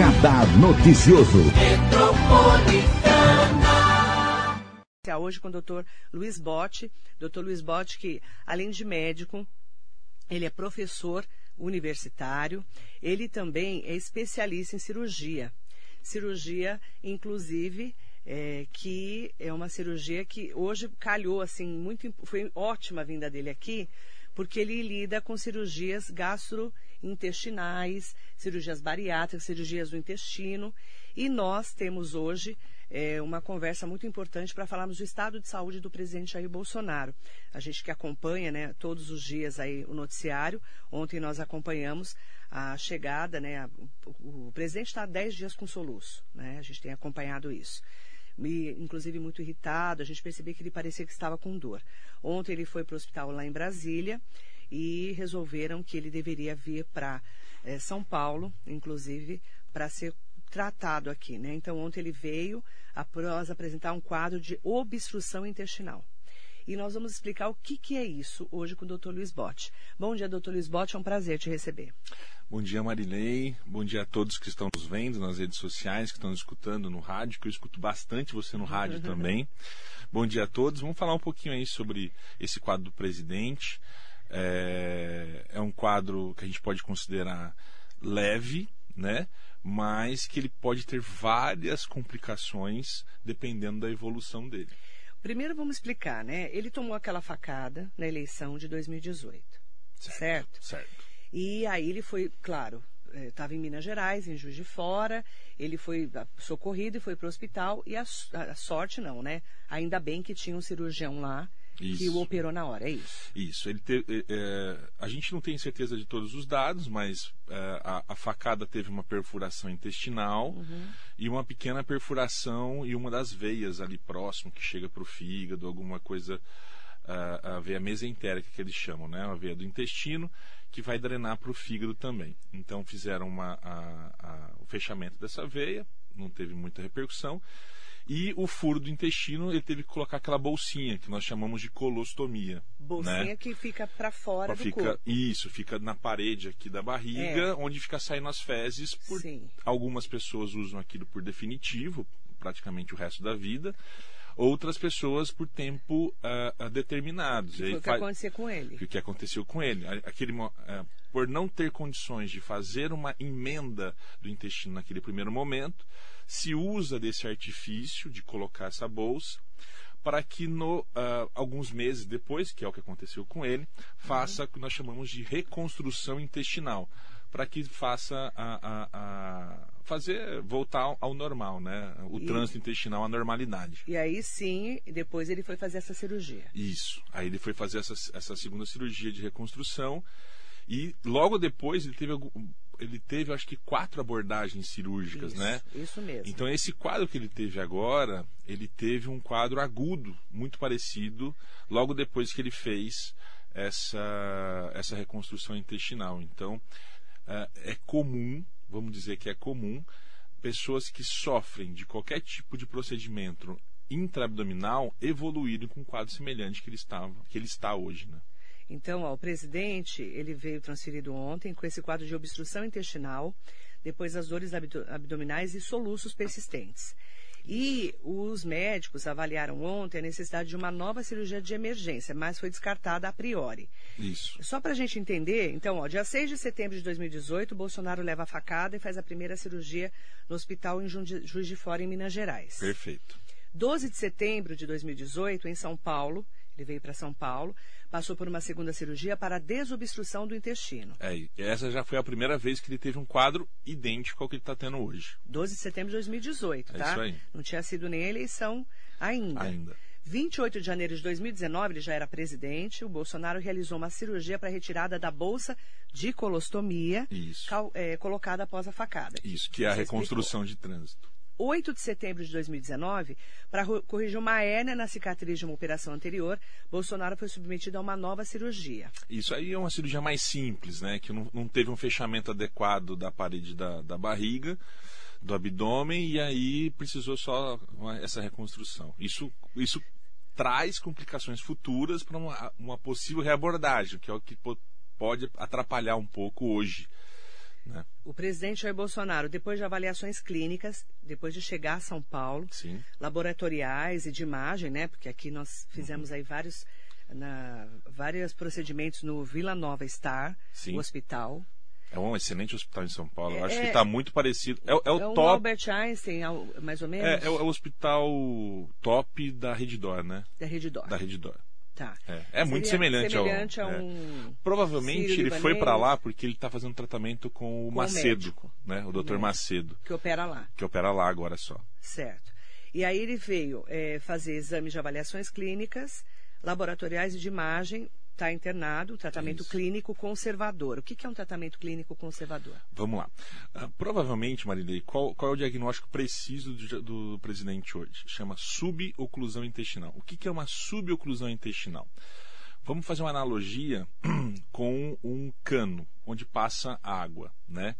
Radar Noticioso. Hoje com o doutor Luiz Botti. Doutor Luiz Botti, que além de médico, ele é professor universitário, ele também é especialista em cirurgia. Cirurgia, inclusive, é, que é uma cirurgia que hoje calhou, assim, muito, foi ótima a vinda dele aqui, porque ele lida com cirurgias gastrointestinais, cirurgias bariátricas, cirurgias do intestino, e nós temos hoje é, uma conversa muito importante para falarmos do estado de saúde do presidente Jair Bolsonaro. A gente que acompanha né, todos os dias aí o noticiário, ontem nós acompanhamos a chegada, né, a, o, o, presidente está há 10 dias com soluço, né, a gente tem acompanhado isso. E, inclusive muito irritado, a gente percebeu que ele parecia que estava com dor. Ontem ele foi para o hospital lá em Brasília e resolveram que ele deveria vir para é, São Paulo, inclusive, para ser tratado aqui, né? Então ontem ele veio após apresentar um quadro de obstrução intestinal. E nós vamos explicar o que, que é isso hoje com o Dr. Luiz Botti. Bom dia, Dr. Luiz Botti, é um prazer te receber. Bom dia, Marilei. Bom dia a todos que estão nos vendo nas redes sociais, que estão nos escutando no rádio, que eu escuto bastante você no rádio também. Bom dia a todos. Vamos falar um pouquinho aí sobre esse quadro do presidente. É, é um quadro que a gente pode considerar leve, né? mas que ele pode ter várias complicações dependendo da evolução dele. Primeiro vamos explicar, né? Ele tomou aquela facada na eleição de 2018, certo? Certo. certo. E aí ele foi, claro, estava eh, em Minas Gerais, em Juiz de Fora, ele foi ah, socorrido e foi para o hospital, e a, a, sorte não, né? Ainda bem que tinha um cirurgião lá isso. que o operou na hora, é isso? Isso. Ele te, é, a gente não tem certeza de todos os dados, mas é, a, a, facada teve uma perfuração intestinal uhum. e uma pequena perfuração e uma das veias ali próximo que chega para o fígado, alguma coisa, a, a veia mesentérica que eles chamam, né? A veia do intestino que vai drenar para o fígado também. Então fizeram uma, a, o fechamento dessa veia, não teve muita repercussão. E o furo do intestino, ele teve que colocar aquela bolsinha, que nós chamamos de colostomia. Bolsinha né? que fica para fora pra do fica, corpo. Isso, fica na parede aqui da barriga, é. onde fica saindo as fezes. Por, Sim. Algumas pessoas usam aquilo por definitivo, praticamente o resto da vida. Outras pessoas por tempo uh, determinado. Foi o que aconteceu com ele. O que aconteceu com ele. Aquele, uh, por não ter condições de fazer uma emenda do intestino naquele primeiro momento, se usa desse artifício de colocar essa bolsa para que no, uh, alguns meses depois, que é o que aconteceu com ele, faça uhum. o que nós chamamos de reconstrução intestinal, para que faça a, a, a, fazer voltar ao normal, né? O e, trânsito intestinal à normalidade. E aí sim, depois ele foi fazer essa cirurgia. Isso. Aí ele foi fazer essa, essa segunda cirurgia de reconstrução e logo depois ele teve ele teve, acho que, quatro abordagens cirúrgicas, isso, né? Isso mesmo. Então, esse quadro que ele teve agora, ele teve um quadro agudo, muito parecido, logo depois que ele fez essa, essa reconstrução intestinal. Então, é, é comum, vamos dizer que é comum, pessoas que sofrem de qualquer tipo de procedimento intraabdominal evoluírem com um quadro semelhante que ele, estava, que ele está hoje, né? Então, ó, o presidente, ele veio transferido ontem com esse quadro de obstrução intestinal, depois as dores abdominais e soluços persistentes. E os médicos avaliaram ontem a necessidade de uma nova cirurgia de emergência, mas foi descartada a priori. Isso. Só para a gente entender, então, ó, dia 6 de setembro de 2018, Bolsonaro leva a facada e faz a primeira cirurgia no hospital em Juiz de Fora, em Minas Gerais. Perfeito. 12 de setembro de 2018, em São Paulo, ele veio para São Paulo, passou por uma segunda cirurgia para desobstrução do intestino. É, essa já foi a primeira vez que ele teve um quadro idêntico ao que ele está tendo hoje. 12 de setembro de 2018, é tá? Isso aí. Não tinha sido nem a eleição ainda. Ainda. 28 de janeiro de 2019, ele já era presidente. O Bolsonaro realizou uma cirurgia para retirada da bolsa de colostomia cal, é, colocada após a facada. Isso, que é a reconstrução explicou. de trânsito. 8 de setembro de 2019, para corrigir uma hérnia na cicatriz de uma operação anterior, Bolsonaro foi submetido a uma nova cirurgia. Isso aí é uma cirurgia mais simples, né? Que não, não teve um fechamento adequado da parede da, da barriga, do abdômen, e aí precisou só uma, essa reconstrução. Isso, isso traz complicações futuras para uma, uma possível reabordagem, que é o que pode atrapalhar um pouco hoje Né? O presidente Jair Bolsonaro, depois de avaliações clínicas, depois de chegar a São Paulo, Sim. laboratoriais e de imagem, né? Porque aqui nós fizemos aí vários, na, vários procedimentos no Vila Nova Star, Sim. o hospital. É um excelente hospital em São Paulo. Eu acho É- que está muito parecido. É, o- é o é um top. Albert Einstein, mais ou menos, É, é o, é o hospital top da Redditor, né? da Rede Dor. Da Redditor. Tá. É, é muito semelhante, semelhante ao. a é. um... Provavelmente ele foi para lá porque ele está fazendo tratamento com o Com o Macedo, médico. né? O Dr. médico. Macedo, que opera lá. que opera lá agora só. Certo. E aí ele veio é, fazer exames de avaliações clínicas, laboratoriais e de imagem, está internado, tratamento Isso. clínico conservador. O que, que é um tratamento clínico conservador? Vamos lá. Ah, provavelmente, Marilei, qual, qual é o diagnóstico preciso do, do presidente hoje? Chama suboclusão intestinal. O que, que é uma suboclusão intestinal? Vamos fazer uma analogia com um cano onde passa água, né?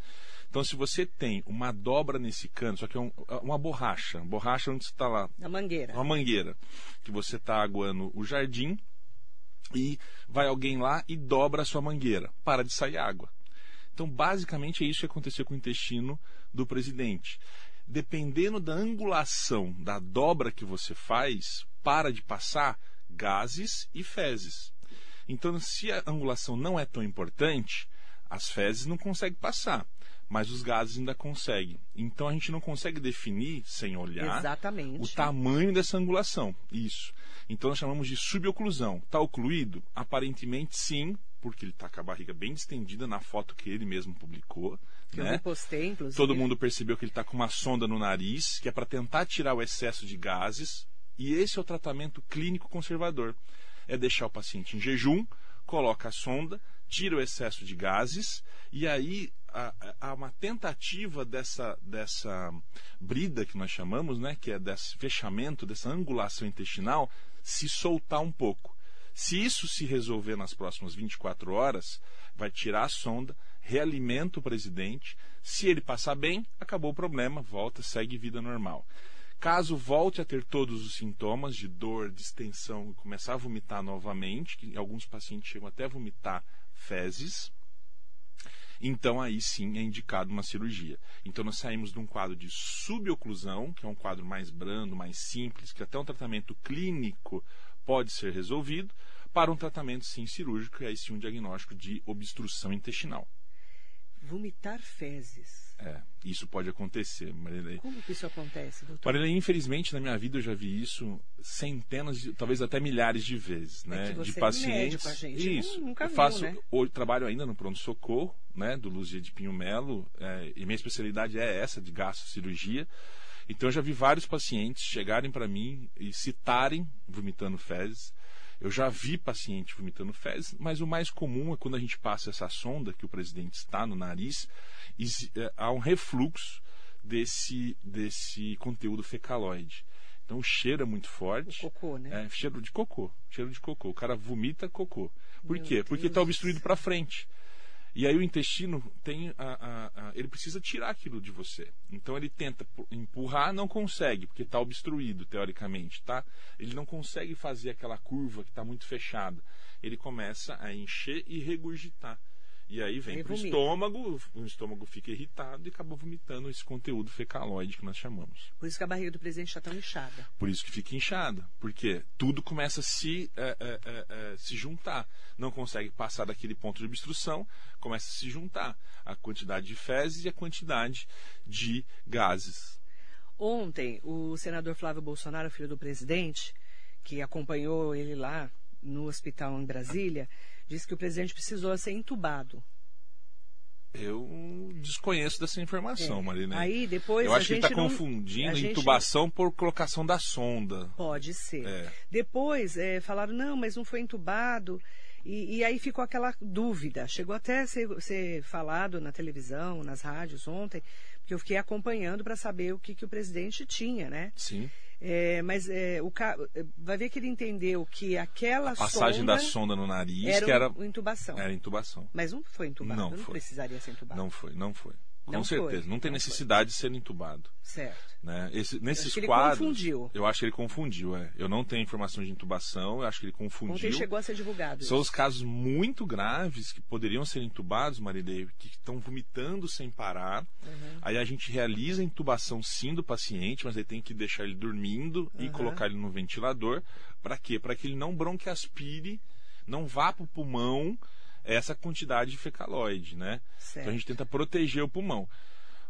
Então, se você tem uma dobra nesse cano, só que é um- uma borracha, borracha onde está lá, Na mangueira. uma mangueira, que você está aguando o jardim e vai alguém lá e dobra a sua mangueira, para de sair água. Então, basicamente, é isso que aconteceu com o intestino do presidente. Dependendo da angulação da dobra que você faz, para de passar gases e fezes. Então, se a angulação não é tão importante, as fezes não conseguem passar, mas os gases ainda conseguem. Então, a gente não consegue definir, sem olhar, Exatamente. o tamanho dessa angulação. Isso. Então nós chamamos de suboclusão. Está ocluído? Aparentemente sim, porque ele está com a barriga bem distendida na foto que ele mesmo publicou. que eu né? repostei, inclusive. Todo mundo percebeu que ele está com uma sonda no nariz, que é para tentar tirar o excesso de gases. E esse é o tratamento clínico conservador. É deixar o paciente em jejum, coloca a sonda, tira o excesso de gases, e aí há, há uma tentativa dessa, dessa brida que nós chamamos, né, que é desse fechamento, dessa angulação intestinal, se soltar um pouco. Se isso se resolver nas próximas 24 horas, vai tirar a sonda, realimenta o presidente. Se ele passar bem, acabou o problema, volta, segue vida normal. Caso volte a ter todos os sintomas de dor, distensão e começar a vomitar novamente, que alguns pacientes chegam até a vomitar fezes, então aí sim é indicado uma cirurgia. Então nós saímos de um quadro de suboclusão, que é um quadro mais brando, mais simples, que até um tratamento clínico pode ser resolvido, para um tratamento sim cirúrgico, e aí sim um diagnóstico de obstrução intestinal. Vomitar fezes. É, isso pode acontecer, Marilei. Como que isso acontece, doutor? Marilei, infelizmente na minha vida eu já vi isso centenas, de, talvez até milhares de vezes, né? É que você de é pacientes. médico, a gente isso. nunca eu viu, faço, né? hoje trabalho ainda no pronto socorro, né? Do Luzia de Pinho Melo, é, e minha especialidade é essa de gastrocirurgia. Então eu já vi vários pacientes chegarem para mim e citarem vomitando fezes. Eu já vi paciente vomitando fezes, mas o mais comum é quando a gente passa essa sonda que o presidente está no nariz, e, se- é, há um refluxo desse, desse conteúdo fecaloide. Então o cheiro é muito O forte. cocô, né? É, cheiro de cocô. Cheiro de cocô. O cara vomita cocô. Por Meu quê? Porque Deus está do obstruído para frente. E aí o intestino tem a, a- a- ele precisa tirar aquilo de você. Então ele tenta pu- empurrar, não consegue, porque está obstruído teoricamente, tá? Ele não consegue fazer aquela curva que está muito fechada. Ele começa a encher e regurgitar. E aí vem para o estômago, o estômago fica irritado e acaba vomitando esse conteúdo fecaloide que nós chamamos. Por isso que a barriga do presidente está tão inchada. Por isso que fica inchada. Porque tudo começa a se, é, é, é, é, se juntar. Não consegue passar daquele ponto de obstrução, começa a se juntar. A quantidade de fezes e a quantidade de gases. Ontem, o senador Flávio Bolsonaro, filho do presidente, que acompanhou ele lá no hospital em Brasília, disse que o presidente precisou ser entubado. Eu desconheço dessa informação, É. Marilene. Aí depois Eu a acho que está confundindo gente- intubação por colocação da sonda. Pode ser. É. Depois é, falaram, não, mas não foi entubado. E, e aí ficou aquela dúvida. Chegou até a ser, ser falado na televisão, nas rádios ontem, porque eu fiquei acompanhando para saber o que, que o presidente tinha, né? Sim. É, mas é, o ca... vai ver que ele entendeu que aquela A passagem sonda da sonda no nariz, era, que era, intubação. era intubação. Mas não foi entubado, Não não, foi. precisaria ser entubado. Não foi, não foi. Com Não certeza. foi, não tem não necessidade de ser entubado. Certo. Né? Esse- nesses acho que ele quadros. confundiu. Eu acho que ele confundiu, é. Eu não tenho informação de intubação, eu acho que ele confundiu. Ontem chegou a ser divulgado. São isso. os casos muito graves que poderiam ser intubados, Marilei, que estão vomitando sem parar. Uhum. Aí a gente realiza a intubação sim do paciente, mas aí tem que deixar ele dormindo e Uhum. colocar ele no ventilador. Para quê? Para que ele não bronquiaspire, não vá para o pulmão essa quantidade de fecaloide, né? Certo. Então a gente tenta proteger o pulmão.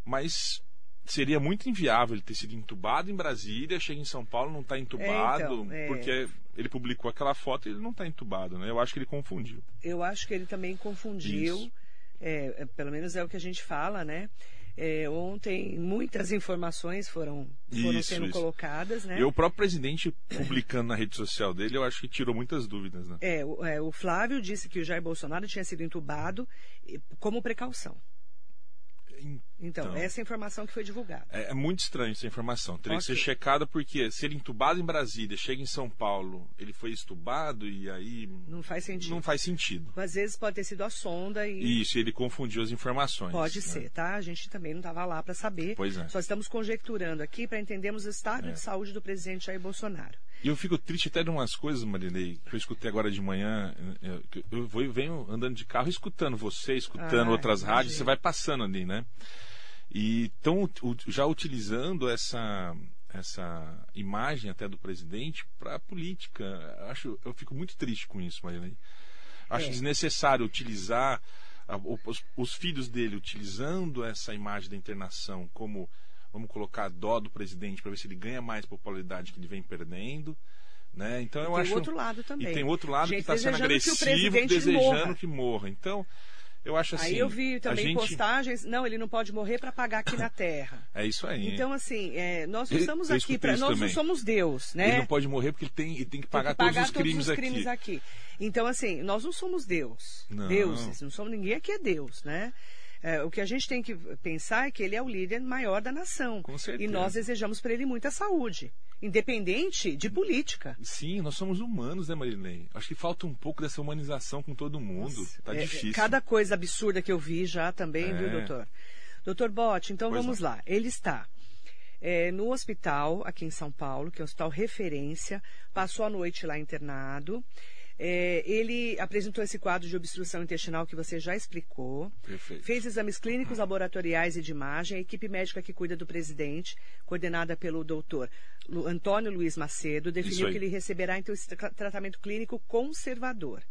Mas seria muito inviável ele ter sido entubado em Brasília, chega em São Paulo, não está entubado, então, é. porque ele publicou aquela foto e ele não está entubado, né? Eu acho que ele confundiu. Eu acho que ele também confundiu, é, é, pelo menos é o que a gente fala, né? É, ontem muitas informações foram, foram Isso, sendo isso. colocadas, né? E o próprio presidente publicando na rede social dele, eu acho que tirou muitas dúvidas, né? É, o, é, o Flávio disse que o Jair Bolsonaro tinha sido entubado como precaução. Então, Então. essa é a informação que foi divulgada. É, é muito estranho essa informação. Teria que Ok. ser checada porque se ele entubado em Brasília, chega em São Paulo, ele foi estubado e aí Não faz sentido. não faz sentido. Às vezes pode ter sido a sonda e Isso, ele confundiu as informações. pode né? ser, tá? A gente também não estava lá para saber. Pois é. Só estamos conjecturando aqui para entendermos o estado É. de saúde do presidente Jair Bolsonaro. E eu fico triste até de umas coisas, Marilei, que eu escutei agora de manhã. Eu, que eu vou e venho andando de carro escutando você, escutando Ah, outras rádios, imagino. você vai passando ali, né? E estão já utilizando essa, essa imagem até do presidente para a política. Eu Acho, eu fico muito triste com isso, Marilei. Acho É. desnecessário utilizar a- os, os filhos dele utilizando essa imagem da internação como vamos colocar a dó do presidente para ver se ele ganha mais popularidade que ele vem perdendo, né? Então eu tem acho outro lado também. e tem outro lado Gente que está sendo que agressivo, presidente desejando morra. que morra. Então eu acho assim. Aí eu vi também gente... postagens, não, ele não pode morrer para pagar aqui na Terra. É isso aí. Então, assim, é, nós não estamos eu aqui para. Nós não somos Deus, né? Ele não pode morrer porque ele tem, ele tem que Tem pagar, que pagar todos os crimes, aqui. aqui. Então, assim, nós não somos Deus. Não. Deuses. Não somos ninguém aqui é Deus, né? É, o que a gente tem que pensar é que ele é o líder maior da nação. Com certeza. E nós desejamos para ele muita saúde, independente de política. Sim, nós somos humanos, né, Marilei? Acho que falta um pouco dessa humanização com todo mundo. Nossa, tá é, difícil. Cada coisa absurda que eu vi já também, viu, É. doutor? Doutor Bote, então Pois vamos lá. Ele está é, no hospital aqui em São Paulo, que é um hospital referência, passou a noite lá internado. É, ele apresentou esse quadro de obstrução intestinal que você já explicou. Perfeito. Fez exames clínicos, laboratoriais e de imagem. A equipe médica que cuida do presidente, coordenada pelo doutor Antônio Luiz Macedo, definiu que ele receberá então esse tra- tratamento clínico conservador,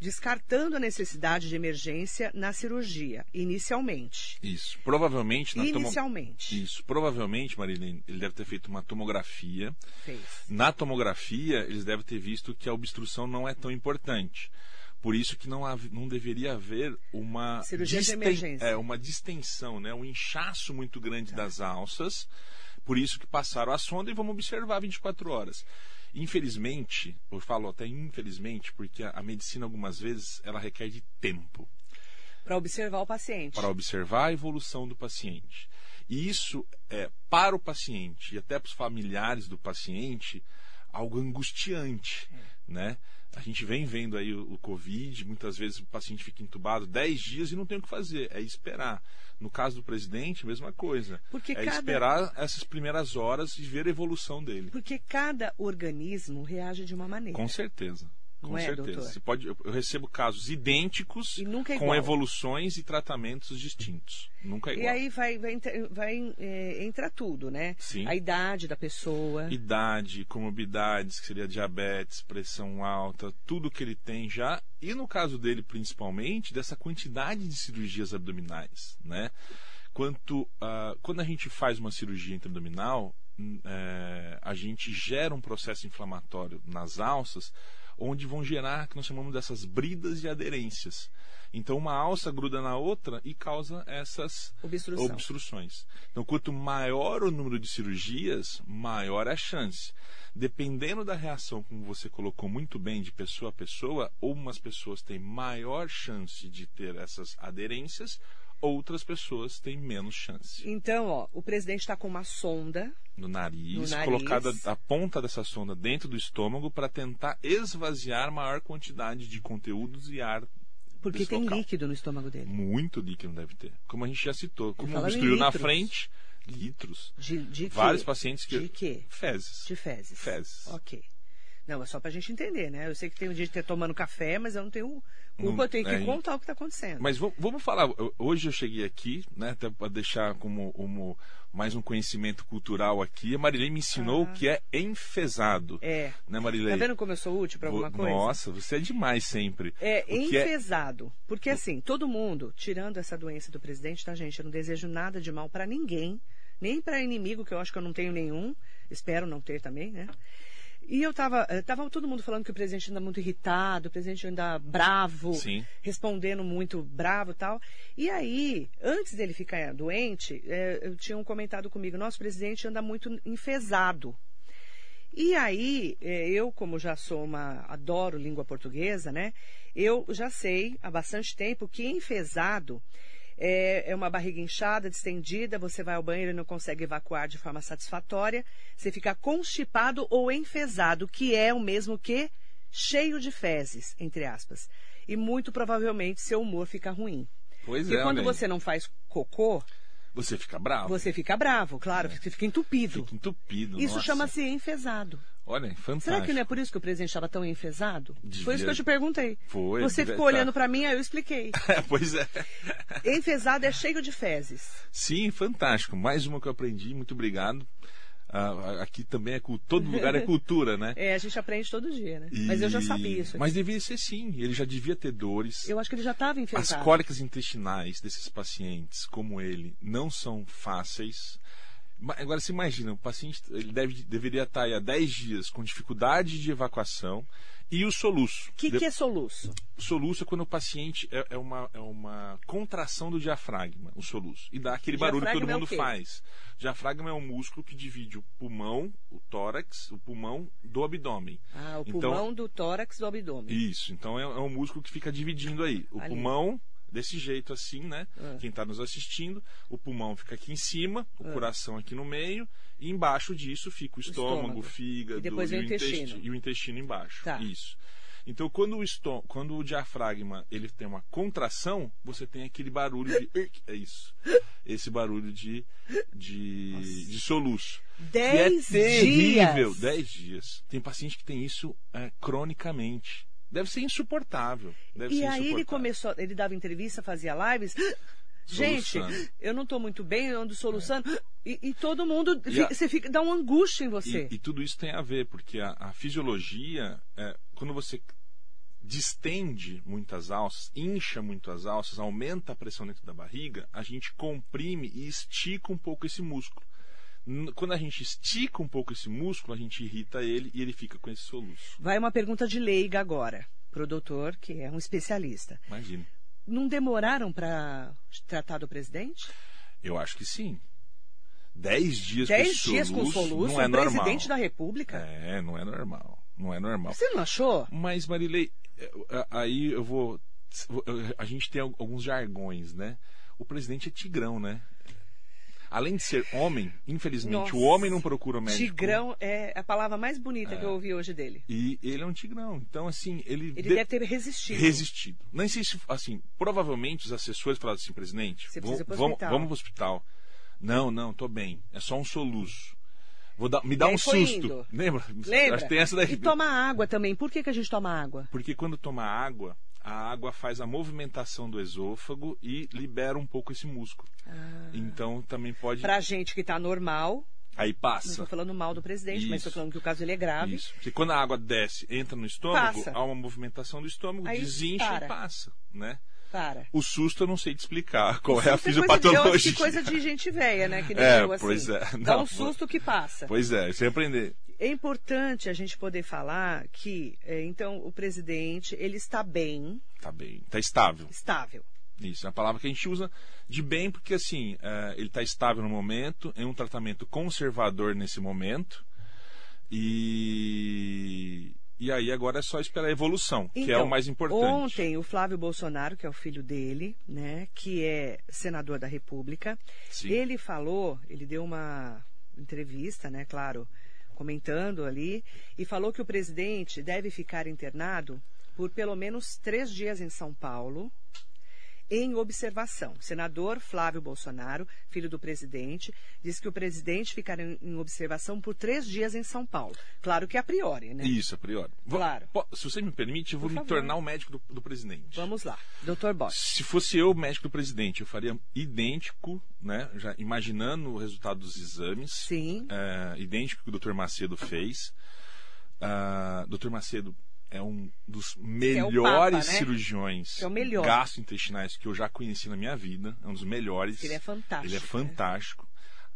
descartando a necessidade de emergência na cirurgia, inicialmente. Isso. Provavelmente na tomo- Inicialmente. Isso. Provavelmente, Marilene, ele deve ter feito uma tomografia. Fez. Na tomografia, eles devem ter visto que a obstrução não é tão importante. Por isso que não, não deveria haver uma, Cirurgia de disten- emergência. é, uma distensão, né? um inchaço muito grande das alças. Por isso que passaram a sonda e vamos observar 24 horas. Infelizmente, eu falo até infelizmente, porque a, a medicina algumas vezes ela requer de tempo Para observar o paciente. para observar a evolução do paciente. E isso é, para o paciente e até para os familiares do paciente, algo angustiante, né? A gente vem vendo aí o, o Covid, muitas vezes o paciente fica entubado 10 dias e não tem o que fazer, é esperar. No caso do presidente, mesma coisa. Porque é cada- esperar essas primeiras horas e ver a evolução dele. Porque cada organismo reage de uma maneira. Com certeza. Não Com é, certeza. doutor? Você pode, eu recebo casos idênticos E é com evoluções e tratamentos distintos. Nunca é igual. E aí vai, vai, entra- vai, é, entra tudo, né? Sim. A idade da pessoa. idade, comorbidades, que seria diabetes, pressão alta, tudo que ele tem já, e no caso dele principalmente, dessa quantidade de cirurgias abdominais, né? Quanto, ah, quando a gente faz uma cirurgia intraabdominal, hum, eh, a gente gera um processo inflamatório nas alças, onde vão gerar, que nós chamamos dessas bridas e aderências. Então, uma alça gruda na outra e causa essas Obstrução. obstruções. Então, quanto maior o número de cirurgias, maior a chance. Dependendo da reação, como você colocou muito bem, de pessoa a pessoa, umas pessoas têm maior chance de ter essas aderências, outras pessoas têm menos chance. Então, ó, o presidente está com uma sonda. No nariz, No nariz. colocada a ponta dessa sonda dentro do estômago para tentar esvaziar maior quantidade de conteúdos e ar Porque tem local. líquido no estômago dele. Muito líquido deve ter. Como a gente já citou. Como destruiu na frente, litros. De, de Vários quê? pacientes que. De quê? Fezes. De fezes. Fezes. Ok. Não, é só pra gente entender, né? Eu sei que tem um dia de ter tomando café, mas eu não tenho culpa, eu tenho que é, contar o que está acontecendo. Mas vamos falar, hoje eu cheguei aqui, né, até para deixar como, como, mais um conhecimento cultural aqui, a Marilei me ensinou o ah. que é enfesado. É. Né, Marilei? Tá vendo como eu sou útil para alguma coisa? Nossa, você é demais sempre. É o é enfesado. É... Porque assim, todo mundo, tirando essa doença do presidente, tá, gente? Eu não desejo nada de mal para ninguém, nem para inimigo, que eu acho que eu não tenho nenhum. Espero não ter também, né? E eu estava eh, tava todo mundo falando que o presidente anda muito irritado, o presidente anda bravo, Sim. respondendo muito bravo e tal. E aí, antes dele ficar doente, é, tinham comentado comigo, nosso presidente anda muito enfesado. E aí, é, eu, como já sou uma. adoro língua portuguesa, né? Eu já sei há bastante tempo que enfesado é, é uma barriga inchada, distendida, você vai ao banheiro e não consegue evacuar de forma satisfatória, você fica constipado ou enfesado, que é o mesmo que cheio de fezes, entre aspas. E muito provavelmente seu humor fica ruim. Pois e é, quando você não faz cocô, você fica bravo. Você fica bravo, claro, é. você fica entupido. Fica entupido. Isso chama-se enfesado. Olha, fantástico. Será que não é por isso que o presidente estava tão enfesado? Devia... Foi isso que eu te perguntei. Foi. Você ficou olhando para mim, aí eu expliquei. pois é. Enfesado é cheio de fezes. Sim, fantástico. Mais uma que eu aprendi. Muito obrigado. Ah, aqui também é todo lugar é cultura, né? É, a gente aprende todo dia, né? E... Mas eu já sabia isso. Aqui. Mas devia ser sim, ele já devia ter dores. Eu acho que ele já estava enfesado. As cólicas intestinais desses pacientes, como ele, não são fáceis. Agora, você imagina, o paciente ele deve, deveria estar há 10 dias com dificuldade de evacuação e o soluço. O que, que, é soluço? Soluço é quando o paciente é, é, uma, é uma contração do diafragma, o soluço. E dá aquele barulho que todo mundo é faz. O diafragma é um músculo que divide o pulmão, o tórax, o pulmão do abdômen. Ah, o então, pulmão do tórax do abdômen. Isso, então é, é um músculo que fica dividindo aí. O Ali. pulmão desse jeito assim, né? É. Quem está nos assistindo, o pulmão fica aqui em cima, o é. coração aqui no meio, e embaixo disso fica o estômago, o, estômago. fígado e, depois e, o intestino. e o intestino embaixo. Tá. Isso. Então, quando o, estô quando o diafragma ele tem uma contração, você tem aquele barulho de. É isso. Esse barulho de, de, de soluço. Dez é terrível. dias. Dez dias. Tem paciente que tem isso é, cronicamente. Deve ser insuportável. Deve e ser aí insuportável. ele começou, ele dava entrevista, fazia lives. Gente, eu não estou muito bem, eu ando soluçando. É. E, e, todo mundo, a, você fica, dá uma angústia em você. E, e tudo isso tem a ver, porque a, a fisiologia, é, quando você distende muitas alças, incha muito as alças, aumenta a pressão dentro da barriga, a gente comprime e estica um pouco esse músculo. Quando a gente estica um pouco esse músculo, a gente irrita ele e ele fica com esse soluço. Vai uma pergunta de leiga agora, para o doutor, que é um especialista. Imagina. Não demoraram para tratar do presidente? Eu acho que sim. Dez dias Dez com dias soluço, com soluço, não é normal. presidente da República? É, não é normal. Não é normal. Você não achou? Mas, Marilei, aí eu vou. A gente tem alguns jargões, né? O presidente é tigrão, né? Além de ser homem, infelizmente, Nossa, o homem não procura médico. Tigrão é a palavra mais bonita é. que eu ouvi hoje dele. E ele é um tigrão. Então, assim, ele. Ele de... deve ter resistido. Resistido. Nem sei se, assim, provavelmente os assessores falaram assim, presidente, vamos, vamos, vamos para o hospital. Não, não, tô bem. É só um soluço. Vou dar, me dá um susto. Indo. Lembra? Lembra? Tem essa daí. E toma água também. Por que, que a gente toma água? Porque quando toma água, a água faz a movimentação do esôfago e libera um pouco esse músculo. Ah. Então também pode. Pra gente que está normal. Aí passa. Não estou falando mal do presidente, Isso. mas estou falando que o caso ele é grave. Isso. Porque quando a água desce, entra no estômago, passa. há uma movimentação do estômago, Aí desincha para. e passa, né? Para. O susto eu não sei te explicar qual é a fisiopatologia. É coisa de gente velha, né? Que é, assim. pois é. Não, Dá um susto que passa. Pois é, sem aprender. É importante a gente poder falar que, é, então, o presidente, ele está bem. Está bem, está estável. Estável. Isso, é a palavra que a gente usa de bem, porque assim, é, ele está estável no momento, em um tratamento conservador nesse momento, e, e aí agora é só esperar a evolução, então, que é o então, mais importante. Ontem, o Flávio Bolsonaro, que é o filho dele, né, que é senador da República, Sim. ele falou, ele deu uma entrevista, né, claro, comentando ali, e falou que o presidente deve ficar internado por pelo menos três dias em São Paulo, em observação. O senador Flávio Bolsonaro, filho do presidente, disse que o presidente ficará em observação por três dias em São Paulo. Claro que a priori, né? Isso, a priori. Vou, Claro. se você me permite, eu vou me tornar o médico do, do presidente. Vamos lá. Doutor Bosch. Se fosse eu o médico do presidente, eu faria idêntico, né? Já imaginando o resultado dos exames. Sim. é, idêntico que o Dr. Macedo fez. Ah, Dr. Macedo é um dos é melhores Papa, né? cirurgiões é melhor. gastrointestinais que eu já conheci na minha vida. É um dos melhores. Ele é fantástico, Ele é né? fantástico.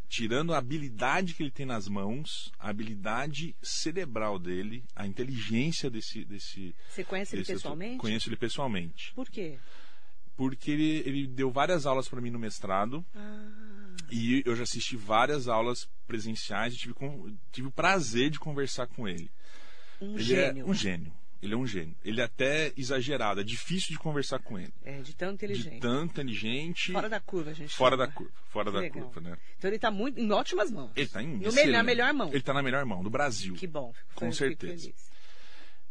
Tirando a habilidade que ele tem nas mãos, a habilidade cerebral dele, a inteligência desse. desse Você conhece ele desse- pessoalmente? Conheço ele pessoalmente. Por quê? Porque ele, ele deu várias aulas para mim no mestrado. Ah, E eu já assisti várias aulas presenciais e tive, tive o prazer de conversar com ele. um ele gênio. é um gênio. Ele é um gênio. Ele é até exagerado, é difícil de conversar com ele. É, de tão inteligente. De tão inteligente. Fora da curva, gente fora chama. da curva. Fora Que da legal. curva, né? Então ele está muito em ótimas mãos. Ele está em No excelente- na melhor mão. Ele está na melhor mão, do Brasil. Que bom. fico- Com certeza. feliz.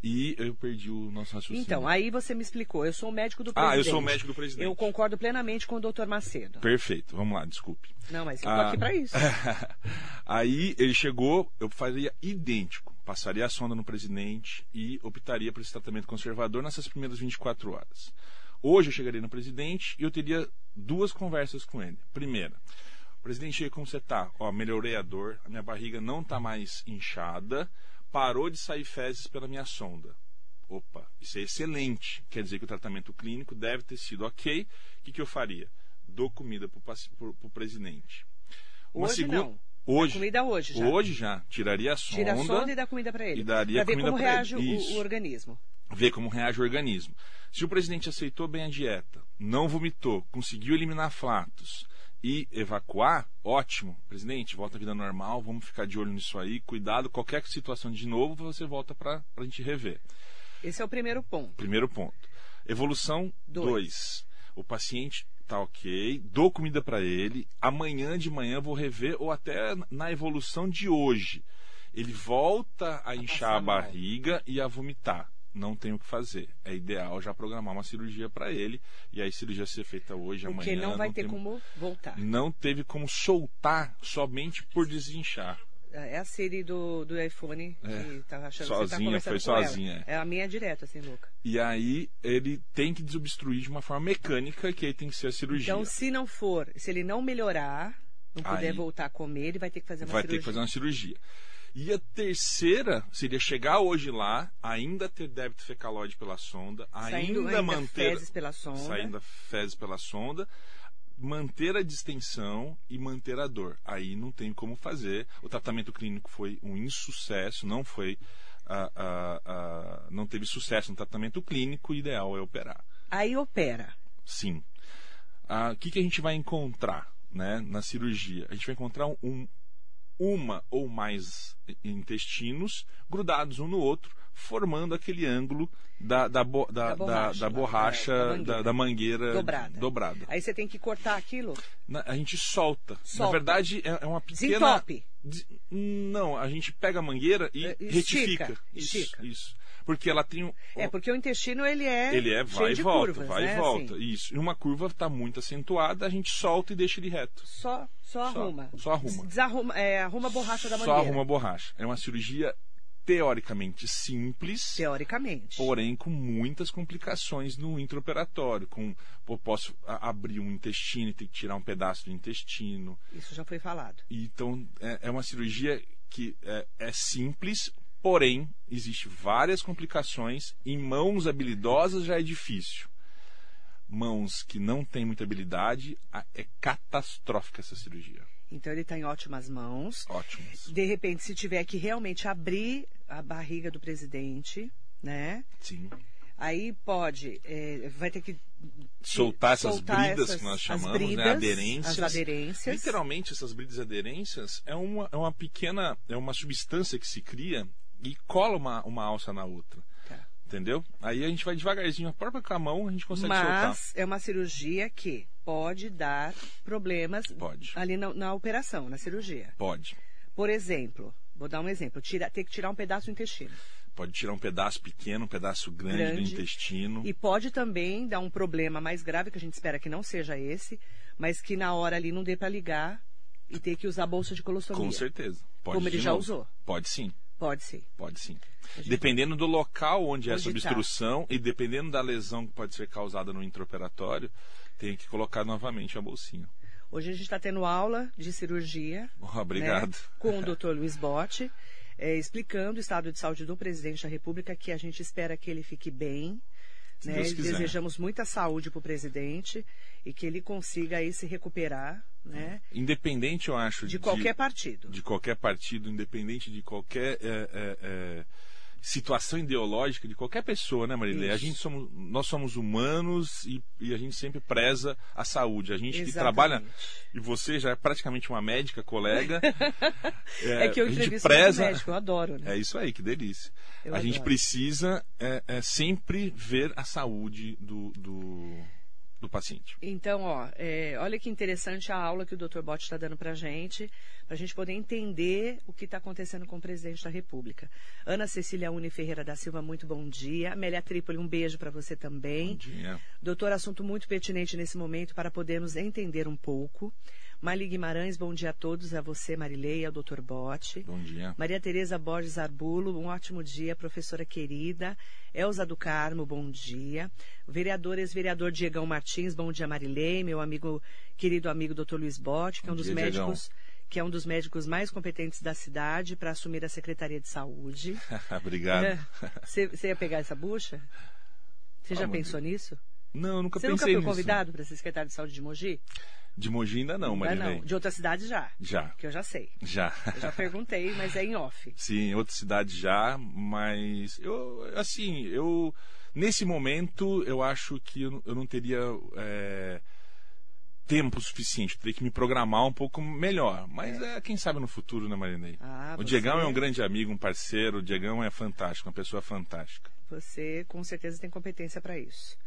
E eu perdi o nosso raciocínio. Então, aí você me explicou. Eu sou o médico do Ah, presidente. eu sou o médico do presidente. Eu concordo plenamente com o doutor Macedo. Perfeito, vamos lá, desculpe. Não, mas eu tô Ah. aqui para isso. Aí ele chegou, eu faria idêntico. Passaria a sonda no presidente e optaria por esse tratamento conservador nessas primeiras 24 horas. Hoje eu chegaria no presidente e eu teria duas conversas com ele. Primeira, presidente, como você tá? Ó, melhorei a dor, a minha barriga não tá mais inchada, parou de sair fezes pela minha sonda. Opa, isso é excelente. Quer dizer que o tratamento clínico deve ter sido ok. O que, que eu faria? Dou comida para o presidente. Uma Hoje segun- não. Hoje. Dá comida hoje já. Hoje já. Tiraria a sonda. Tira a sonda e dá comida para ele. e daria pra ver comida como pra ele. reage o, o organismo. Ver como reage o organismo. Se o presidente aceitou bem a dieta, não vomitou, conseguiu eliminar flatos e evacuar, ótimo. Presidente, volta à vida normal, vamos ficar de olho nisso aí. Cuidado, qualquer situação de novo, você volta para a gente rever. Esse é o primeiro ponto. Primeiro ponto. Evolução Dois. 2. O paciente tá ok, dou comida para ele, amanhã de manhã vou rever ou até na evolução de hoje. Ele volta a inchar passar a mal. barriga e a vomitar. Não tem o que fazer. É ideal já programar uma cirurgia para ele e aí cirurgia ser feita hoje, Porque amanhã. não vai ter tem- como voltar. Não teve como soltar somente por desinchar. É a Siri do, do iPhone que tá achando que você tá Sozinha, foi sozinha, É a minha é direto, assim, louca. E aí ele tem que desobstruir de uma forma mecânica, que aí tem que ser a cirurgia. Então, se não for, se ele não melhorar, não puder Aí- voltar a comer, ele vai ter que fazer uma vai ter cirurgia. que fazer uma cirurgia. E a terceira seria chegar hoje lá, ainda ter débito fecalóide pela sonda, Saindo ainda, ainda manter fezes pela sonda. saindo fezes pela sonda, manter a distensão e manter a dor. Aí não tem como fazer. O tratamento clínico foi um insucesso, não foi ah, ah, ah, não teve sucesso no tratamento clínico, o ideal é operar. Aí opera. Sim. Ah, O que, que a gente vai encontrar né, na cirurgia? A gente vai encontrar um, uma ou mais intestinos grudados um no outro, formando aquele ângulo da, da, bo- da, Da borracha, da- lá, borracha, mangueira. da mangueira Dobrada. dobrada. Aí você tem que cortar aquilo. Na- a gente solta. Na Solta. verdade, é, é uma pequena. Desentope. Des- Não, a gente pega a mangueira e É, estica, retifica. Isso, estica. isso. Porque ela tem um. É, porque o intestino, ele é Ele é vai e de volta, curvas, vai né? e volta. assim. Isso. E uma curva está muito acentuada, a gente solta e deixa ele reto. Só, só Só- arruma. só arruma. Desarruma, é, arruma a borracha da Só mangueira. arruma a borracha. É uma cirurgia teoricamente simples, Teoricamente. porém com muitas complicações no intraoperatório. Com, eu posso abrir um intestino e ter que tirar um pedaço do intestino. Isso já foi falado. Então, é, é uma cirurgia que é, é simples, porém, existe várias complicações. Em mãos habilidosas já é difícil. Mãos que não têm muita habilidade, é catastrófica essa cirurgia. Então ele está em ótimas mãos. Ótimas. De repente, se tiver que realmente abrir a barriga do presidente, né? Sim. Aí pode, é, vai ter que Soltar essas soltar bridas essas- que nós chamamos, bridas, né? Aderências. As aderências. Literalmente, essas bridas e aderências é uma, é uma pequena, é uma substância que se cria e cola uma, uma alça na outra. Entendeu? Aí a gente vai devagarzinho, a própria com a mão a gente consegue soltar. Mas é uma cirurgia que pode dar problemas Pode. ali na, na operação, na cirurgia. Pode. Por exemplo, vou dar um exemplo, tira, ter que tirar um pedaço do intestino. Pode tirar um pedaço pequeno, um pedaço grande, grande, do intestino. E pode também dar um problema mais grave, que a gente espera que não seja esse, mas que na hora ali não dê para ligar e ter que usar bolsa de colostomia. Com certeza. Pode Como ele já novo. usou. Pode sim. Pode sim. Pode sim. Dependendo do local onde, onde é essa tá. obstrução tá. e dependendo da lesão que pode ser causada no intraoperatório, tem que colocar novamente a bolsinha. Hoje a gente está tendo aula de cirurgia. Oh, obrigado. Né, com o Dr. Luiz Botti, é, explicando o estado de saúde do presidente da República, que a gente espera que ele fique bem. Né? Desejamos muita saúde para o presidente e que ele consiga aí se recuperar. Né? Independente, eu acho. De, de qualquer partido. De qualquer partido, independente de qualquer. É, é, é situação ideológica de qualquer pessoa, né, Marilê? A gente somos, nós somos humanos e, e, a gente sempre preza a saúde. A gente Exatamente. que trabalha e você já é praticamente uma médica colega. é, é, que eu a gente preza. Médico, eu adoro. Né? É isso aí, que delícia. Eu a adoro. gente precisa é, é, sempre ver a saúde do, do do paciente. Então, ó, é, olha que interessante a aula que o Dr. Bott está dando para a gente, para a gente poder entender o que está acontecendo com o presidente da República. Ana Cecília Uni Ferreira da Silva, muito bom dia. Amélia Trípoli, um beijo para você também. Bom dia. Doutor, assunto muito pertinente nesse momento para podermos entender um pouco. Mali Guimarães, bom dia a todos, a você, Marileia, ao doutor Bote. Bom dia. Maria Tereza Borges Arbulo, um ótimo dia, professora querida. Elza do Carmo, bom dia. Vereador, ex-vereador Diegão Martins, bom dia, Marilei, meu amigo, querido amigo doutor Luiz Bote, que é um dos dia, médicos. Diegão que é um dos médicos mais competentes da cidade para assumir a Secretaria de Saúde. Obrigado. Você, ia pegar essa bucha? Você já pensou nisso? Não, nunca Você pensei nisso. Você nunca foi convidado para ser secretário de saúde de Mogi? De Mogi ainda não, Marilei. não. De outra cidade já. Já. Que eu já sei. Já. Eu já perguntei, mas é em off. Sim, em outra cidade já, mas eu, assim, eu nesse momento eu acho que eu, eu não teria é, tempo suficiente, eu teria que me programar um pouco melhor. Mas é, é quem sabe no futuro, né, Marinei? Ah, o Diegão é um grande amigo, um parceiro, o Diegão é fantástico, uma pessoa fantástica. Você com certeza tem competência para isso.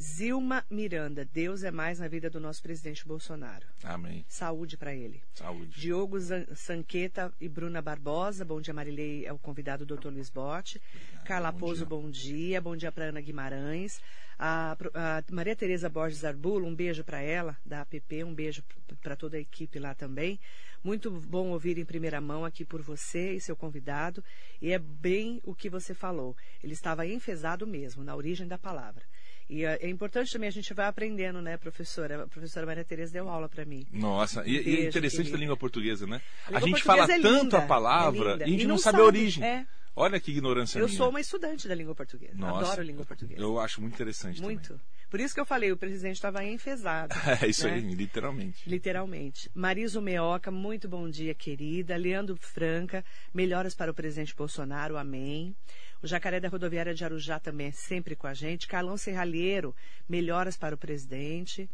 Zilma Miranda, Deus é mais na vida do nosso presidente Bolsonaro. Amém. Saúde para ele. Saúde. Diogo Sanqueta e Bruna Barbosa, bom dia Marilei, é o convidado doutor Luiz Bote. Obrigado, Carla bom Pozo, dia. bom dia. Bom dia para Ana Guimarães. A, a Maria Tereza Borges Arbulo, um beijo para ela, da APP, um beijo para toda a equipe lá também. Muito bom ouvir em primeira mão aqui por você e seu convidado. E é bem o que você falou. Ele estava enfesado mesmo, na origem da palavra. E é, é importante também, a gente vai aprendendo, né, professora? A professora Maria Tereza deu aula para mim. Nossa, e, é interessante querida. da língua portuguesa, né? A, a gente fala é tanto a palavra é e a gente e não, não, sabe, a origem. É. Olha que ignorância Eu minha. sou uma estudante da língua portuguesa. Nossa, Adoro língua portuguesa. Eu acho muito interessante Muito. Também. Por isso que eu falei, o presidente estava enfesado. é isso né? aí, literalmente. Literalmente. Mariso Meoca, muito bom dia, querida. Leandro Franca, melhoras para o presidente Bolsonaro, amém. O Jacaré da Rodoviária de Arujá também é sempre com a gente. Carlão Serralheiro, melhoras para o presidente.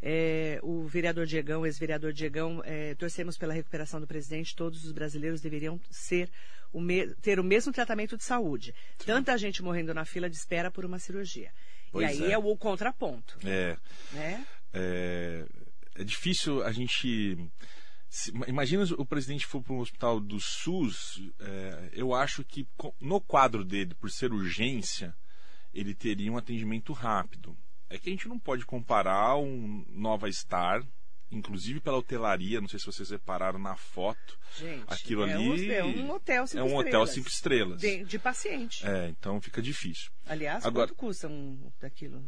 É, o vereador Diegão, ex-vereador Diegão, é, torcemos pela recuperação do presidente. Todos os brasileiros deveriam ser o ter o mesmo tratamento de saúde. Sim. Tanta gente morrendo na fila de espera por uma cirurgia. Pois e aí é. é. o contraponto. É. Né? É, é difícil a gente se, imagina o presidente for para um hospital do SUS, é, eu acho que no quadro dele, por ser urgência, ele teria um atendimento rápido. É que a gente não pode comparar um Nova Star, inclusive pela hotelaria, não sei se vocês repararam na foto. Gente, aquilo é ali é um hotel cinco é um hotel cinco estrelas. De, de paciente. É, então fica difícil. Aliás, Agora, quanto custa um daquilo?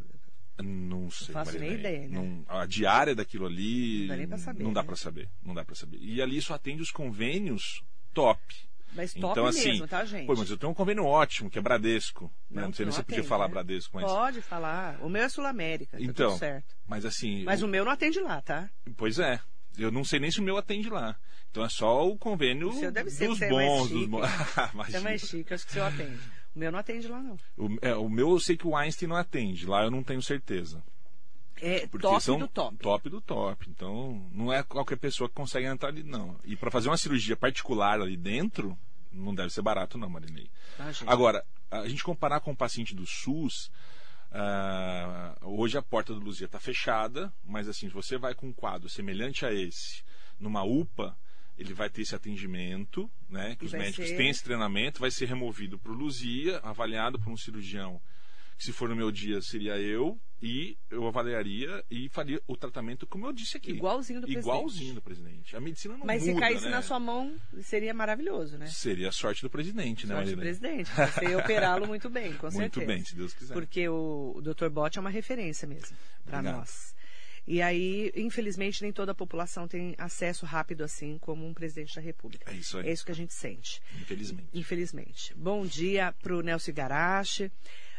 Não sei. Não faço nem ideia, né? Não, a diária daquilo ali. Não dá nem pra saber. Não dá né? para saber. Não dá para saber. E ali só atende os convênios top. Mas top então, assim, mesmo, tá, gente? Pô, mas eu tenho um convênio ótimo, que é Bradesco. Não, né? não sei nem se você podia falar né? Bradesco, mas. Pode falar. O meu é Sul América. Tá então, tudo certo. Mas assim. Mas o... o meu não atende lá, tá? Pois é. Eu não sei nem se o meu atende lá. Então é só o convênio o deve ser, dos é bons. Dos bons. você é mais chique, acho que o seu atende. O meu não atende lá, não. O, é, o meu eu sei que o Einstein não atende. Lá eu não tenho certeza. É Porque top são do top. Top do top. Então, não é qualquer pessoa que consegue entrar ali, não. E para fazer uma cirurgia particular ali dentro, não deve ser barato, não, Marinei. Ah, Agora, a gente comparar com o paciente do SUS, uh, hoje a porta do Luzia está fechada, mas assim, se você vai com um quadro semelhante a esse, numa UPA, ele vai ter esse atendimento, né? Que E os médicos ser- têm esse treinamento, vai ser removido para o Luzia, avaliado por um cirurgião. que Se for no meu dia, seria eu, e eu avaliaria e faria o tratamento como eu disse aqui. Igualzinho do presidente. Igualzinho do presidente. A medicina não Mas muda, se caísse né? na sua mão, seria maravilhoso, né? Seria a sorte do presidente, né, Sorte do presidente. Você ia operá-lo muito bem, com Muito certeza. bem, se Deus quiser. Porque o, o Dr. Bott é uma referência mesmo para nós. E aí, infelizmente, nem toda a população tem acesso rápido assim como um presidente da República. É isso aí. É isso que a gente sente, Infelizmente. infelizmente. Bom dia para o Nelson Igarashi.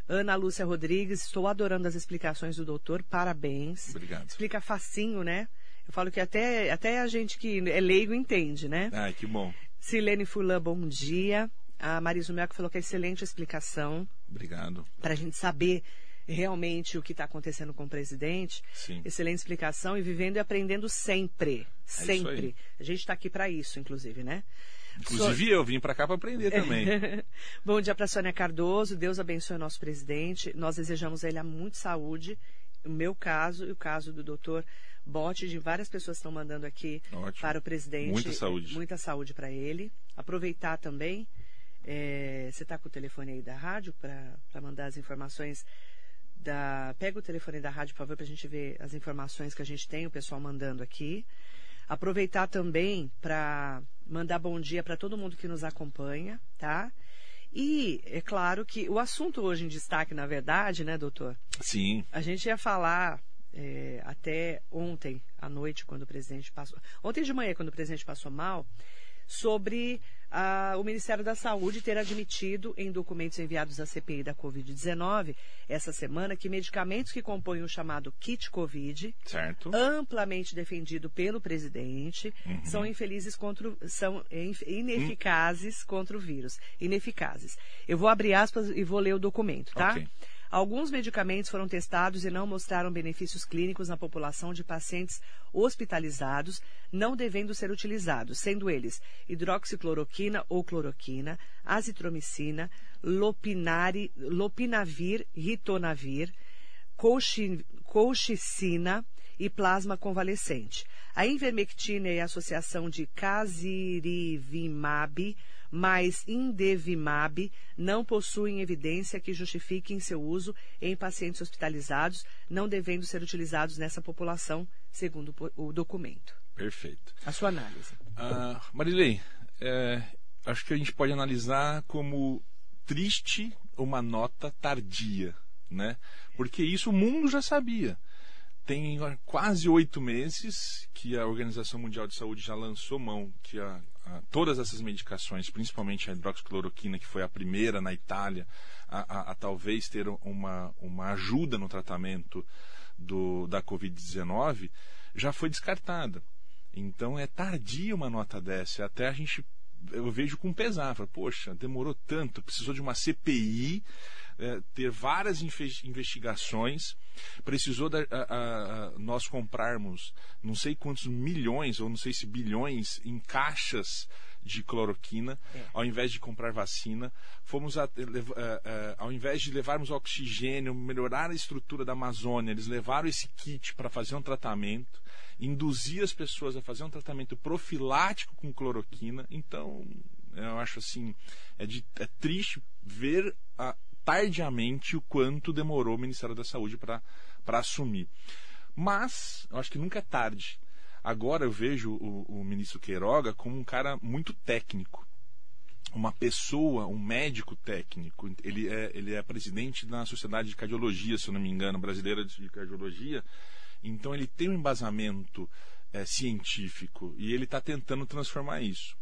Ana Lúcia Rodrigues, estou adorando as explicações do doutor, parabéns. Obrigado. Explica facinho, né? Eu falo que até, até a gente que é leigo entende, né? Ai, que bom. Silene Fulan, bom dia. A Marisa Melco falou que é excelente explicação Obrigado. para a gente saber realmente o que está acontecendo com o presidente. Sim. Excelente explicação e vivendo e aprendendo sempre. isso Sempre. aí. a gente está aqui para isso, inclusive, né? Inclusive eu vim para cá para aprender também. Bom dia para Sônia Cardoso. Deus abençoe o nosso presidente. Nós desejamos a ele muita saúde. O meu caso e o caso do doutor Bote, de várias pessoas estão mandando aqui Ótimo. para o presidente. Muita saúde. Muita saúde para ele. Aproveitar também. é, você está com o telefone aí da rádio para mandar as informações da. Pega o telefone da rádio, por favor, para a gente ver as informações que a gente tem, o pessoal mandando aqui. Aproveitar também para mandar bom dia para todo mundo que nos acompanha, tá? E é claro que o assunto hoje em destaque, na verdade, né, doutor? Sim. A gente ia falar é, até ontem à noite, quando o presidente passou. Ontem de manhã, quando o presidente passou mal, sobre ah, o Ministério da Saúde ter admitido em documentos enviados à CPI da Covid-19 essa semana que medicamentos que compõem o chamado kit Covid Certo. amplamente defendido pelo presidente, Uhum. são infelizes contra, o- são ineficazes contra o vírus. Ineficazes. Eu vou abrir aspas e vou ler o documento, tá? Ok. Alguns medicamentos foram testados e não mostraram benefícios clínicos na população de pacientes hospitalizados, não devendo ser utilizados, sendo eles hidroxicloroquina ou cloroquina, azitromicina, lopinari, lopinavir, ritonavir, colchi- colchicina e plasma convalescente. A invermectina e a associação de casirivimab mais indevimab não possuem evidência que justifiquem seu uso em pacientes hospitalizados, não devendo ser utilizados nessa população, segundo o documento. Perfeito. A sua análise. Ah, Marilei, é, acho que a gente pode analisar como triste uma nota tardia, né? Porque isso o mundo já sabia. Tem quase oito meses que a Organização Mundial de Saúde já lançou mão que a, todas essas medicações, principalmente a hidroxicloroquina, que foi a primeira na Itália a, a- a talvez ter uma, uma ajuda no tratamento do, da Covid-19, já foi descartada. Então é tardia uma nota dessa. Até a gente eu vejo com pesar. Falo, Poxa, demorou tanto, precisou de uma CPI, eh, ter várias inve- investigações, precisou da, a- a- a- nós comprarmos não sei quantos milhões, ou não sei se bilhões, em caixas de cloroquina, É. ao invés de comprar vacina. Fomos a- eh, eh, ao invés de levarmos oxigênio, melhorar a estrutura da Amazônia, eles levaram esse kit para fazer um tratamento induzir as pessoas a fazer um tratamento profilático com cloroquina. Então, eu acho assim, é, de- é triste ver ah, tardiamente o quanto demorou o Ministério da Saúde para assumir. Mas, eu acho que nunca é tarde. Agora eu vejo o, o ministro Queiroga como um cara muito técnico. Uma pessoa, um médico técnico. Ele é, ele é presidente da Sociedade de Cardiologia, se eu não me engano, brasileira de cardiologia. Então ele tem um embasamento eh, científico e ele está tentando transformar isso.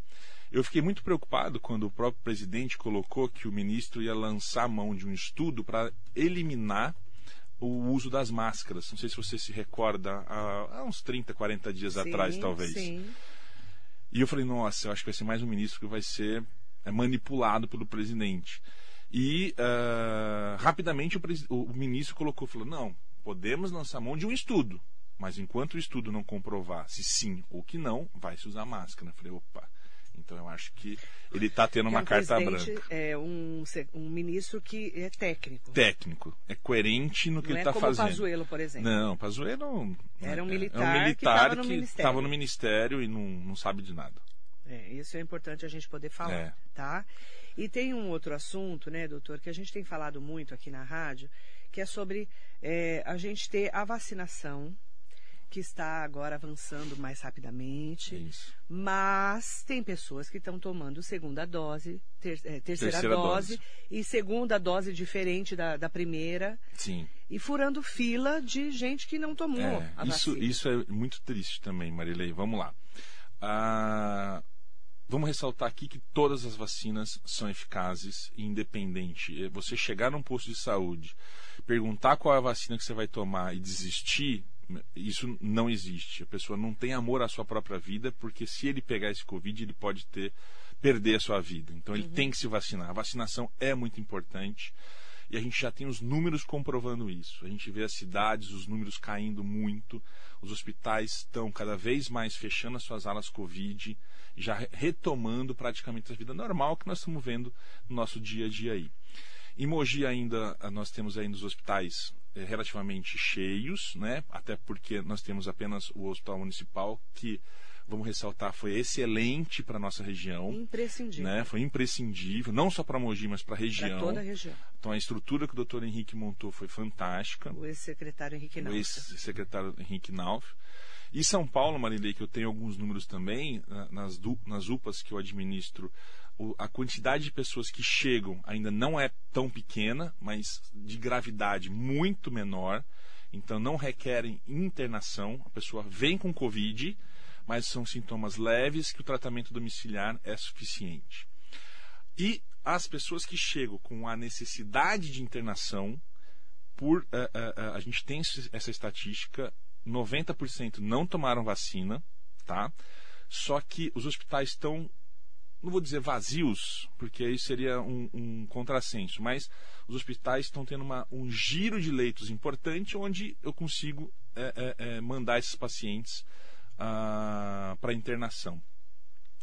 Eu fiquei muito preocupado quando o próprio presidente colocou que o ministro ia lançar a mão de um estudo para eliminar o uso das máscaras. Não sei se você se recorda, há, uns 30, 40 dias atrás, Sim, talvez. Sim. E eu falei, nossa, eu acho que vai ser mais um ministro que vai ser é, manipulado pelo presidente. E ah, rapidamente o- o ministro colocou, falou, não, podemos lançar mão de um estudo, mas enquanto o estudo não comprovar se sim ou que não, vai se usar máscara. Eu falei, opa, então eu acho que ele está tendo uma é um carta branca. É um, um ministro que é técnico. Técnico, é coerente no que não ele é está como fazendo. o Pazuello, por exemplo. Não, Pazuello Era um é- militar é um que militar no que estava no ministério e não, não sabe de nada. É, isso é importante a gente poder falar, É. tá? E tem um outro assunto, né, doutor, que a gente tem falado muito aqui na rádio, que é sobre é, a gente ter a vacinação, que está agora avançando mais É rapidamente, isso. mas tem pessoas que estão tomando segunda dose, ter- é, terceira, Terceira dose, dose. e segunda dose diferente da, da primeira, Sim. e furando fila de gente que não tomou É, a isso, vacina. isso é muito triste também, Marilei. Vamos lá. Ah, vamos ressaltar aqui que todas as vacinas são eficazes e independente. Eh, Você chegar num posto de saúde, perguntar qual é a vacina que você vai tomar e desistir, isso não existe. A pessoa não tem amor à sua própria vida, porque se ele pegar esse Covid, ele pode ter perder a sua vida. Então ele tem que se vacinar. A vacinação é muito importante. E a gente já tem os números comprovando isso. A gente vê as cidades, os números caindo muito, os hospitais estão cada vez mais fechando as suas alas Covid, já re- retomando praticamente a vida normal que nós estamos vendo no nosso dia a dia aí. Em Mogi ainda nós temos ainda os hospitais relativamente cheios, né? Até porque nós temos apenas o hospital municipal que vamos ressaltar foi excelente para nossa região, Imprescindível. né? Foi imprescindível, não só para Mogi, mas para a Para região. toda a região. Então a estrutura que o doutor Henrique montou foi fantástica. O ex-secretário Henrique O Nauf. ex-secretário Henrique Nauf. E São Paulo, Marilei, que eu tenho alguns números também, na- nas, nas UPAs que eu administro, a quantidade de pessoas que chegam ainda não é tão pequena, mas de gravidade muito menor. Então não requerem internação. A pessoa vem com Covid, mas são sintomas leves que o tratamento domiciliar é suficiente. E as pessoas que chegam com a necessidade de internação, por eh, eh, eh, a gente tem essa estatística, 90% não tomaram vacina, tá? Só que os hospitais estão, não vou dizer vazios, porque aí seria um, um contrassenso, mas os hospitais estão tendo uma- um giro de leitos importante onde eu consigo eh, eh, eh, mandar esses pacientes para internação.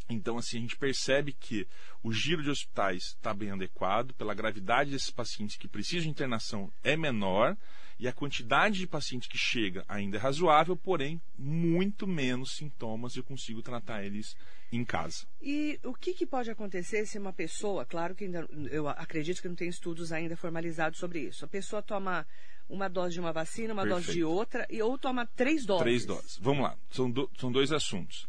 Então, assim, a gente percebe que o giro de hospitais está bem adequado, pela gravidade desses pacientes que precisam de internação é menor, e a quantidade de pacientes que chega ainda é razoável, porém, muito menos sintomas eu consigo tratar eles em casa. E o que, que pode acontecer se uma pessoa, claro que ainda, eu acredito que não tem estudos ainda formalizados sobre isso, a pessoa toma uma dose de uma vacina, uma dose de Perfeito. outra, e ou toma três doses. Três doses. Vamos lá, são, do- são dois assuntos.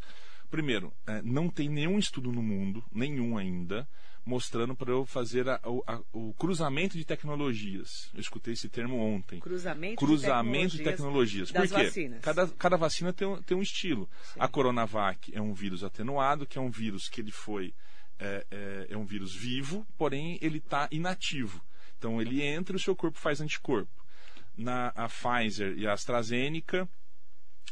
Primeiro, eh, não tem nenhum estudo no mundo, nenhum ainda, mostrando para eu fazer a- o- a- o cruzamento de tecnologias. Eu escutei esse termo ontem. Cruzamento, cruzamento de de tecnologias. Por quê? vacinas. Cada, cada vacina tem um, tem um estilo. A Coronavac é um vírus atenuado, que é um vírus que ele foi é, é- é um vírus vivo, porém ele está inativo. Então ele entra e o seu corpo faz anticorpo. Na a Pfizer e a AstraZeneca,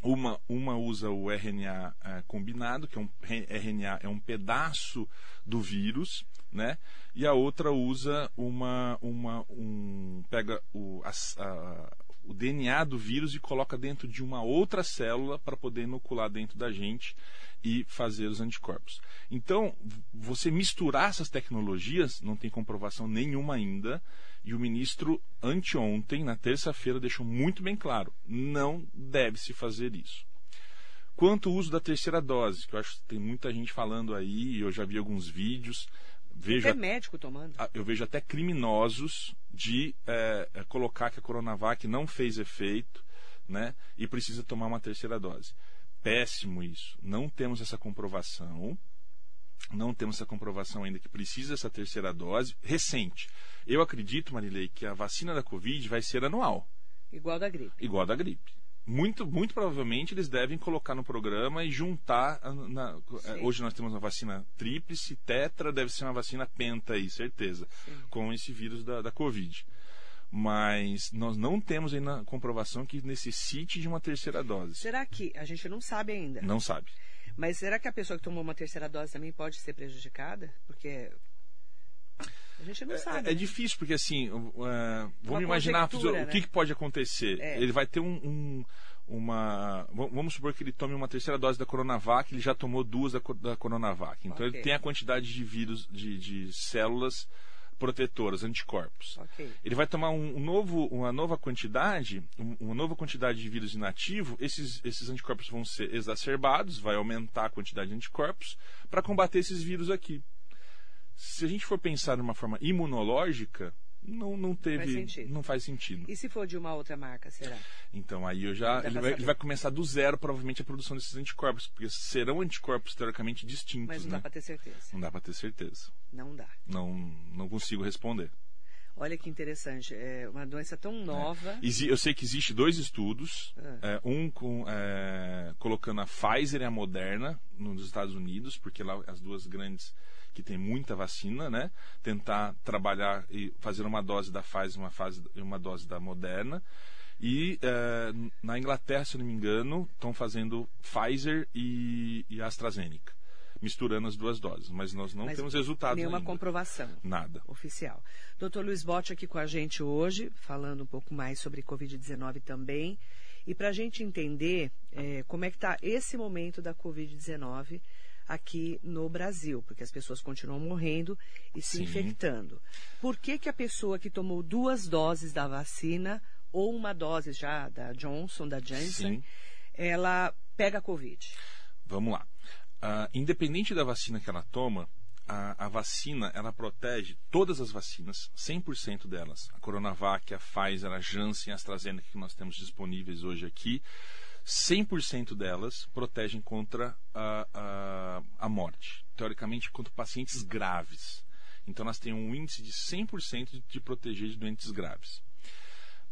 uma, uma usa o RNA eh, combinado, que é um RNA é um pedaço do vírus, né? E a outra usa uma, uma um pega o, as- a- o DNA do vírus e coloca dentro de uma outra célula para poder inocular dentro da gente e fazer os anticorpos. Então, você misturar essas tecnologias não tem comprovação nenhuma ainda. E o ministro, anteontem, na terça-feira, deixou muito bem claro: não deve se fazer isso. Quanto ao uso da terceira dose, que eu acho que tem muita gente falando aí, eu já vi alguns vídeos, vejo, Até médico tomando. eu vejo até criminosos de eh, eh, colocar que a Coronavac não fez efeito né, e precisa tomar uma terceira dose. Péssimo isso. Não temos essa comprovação. Não temos essa comprovação ainda que precisa dessa terceira dose. Recente. Eu acredito, Marilei, que a vacina da Covid vai ser anual, Igual da gripe. igual da gripe. Muito, muito provavelmente eles devem colocar no programa e juntar. a- na- eh, hoje nós temos uma vacina tríplice, tetra, deve ser uma vacina penta aí, certeza, Sim. com esse vírus da, da Covid. Mas nós não temos ainda comprovação que necessite de uma terceira dose. Será que, a gente não sabe ainda, Não sabe. mas será que a pessoa que tomou uma terceira dose também pode ser prejudicada? Porque a gente não sabe. É, é né? difícil, porque assim, uh, vamos imaginar conjectura, o né? que, que pode acontecer. É. Ele vai ter um, um- uma. Vamos supor que ele tome uma terceira dose da Coronavac, ele já tomou duas da, da Coronavac. Então Ok. ele tem a quantidade de vírus, de, de células protetoras, anticorpos. Ok. Ele vai tomar um, um novo, uma nova quantidade, um- uma nova quantidade de vírus inativo, esses, esses anticorpos vão ser exacerbados, vai aumentar a quantidade de anticorpos para combater esses vírus aqui. Se a gente for pensar de uma forma imunológica, não, não teve, sentido. não faz sentido. E se for de uma outra marca, será? Então aí eu já ele vai, ele vai começar do zero provavelmente a produção desses anticorpos, porque serão anticorpos teoricamente distintos, Mas não né? dá para ter certeza. Não dá para ter certeza. Não dá. Não, não consigo responder. Olha que interessante. É uma doença tão nova. Exi- Eu sei que existe dois estudos, Ah. é, um com, é, colocando a Pfizer e a Moderna nos Estados Unidos, porque lá as duas grandes que tem muita vacina, né? Tentar trabalhar e fazer uma dose da Pfizer, uma fase e uma dose da Moderna. E é, na Inglaterra, se não me engano, estão fazendo Pfizer e, e AstraZeneca, misturando as duas doses. Mas nós não Mas temos resultados Nenhuma ainda. comprovação Nada. oficial. Dr. Luiz Botti aqui com a gente hoje, falando um pouco mais sobre Covid-19 também. E para a gente entender é, como é que está esse momento da Covid-19 aqui no Brasil, porque as pessoas continuam morrendo e se Sim. infectando. Por que, que a pessoa que tomou duas doses da vacina, ou uma dose já da Johnson, da Janssen, Sim. ela pega Covid? Vamos lá. Ah, independente da vacina que ela toma, a, a vacina ela protege todas as vacinas, 100% delas. A Coronavac, a Pfizer, a Janssen, a AstraZeneca que nós temos disponíveis hoje aqui, 100% delas protegem contra a, a, a morte. Teoricamente, contra pacientes graves. Então, nós temos um índice de 100% de, de proteger de doentes graves.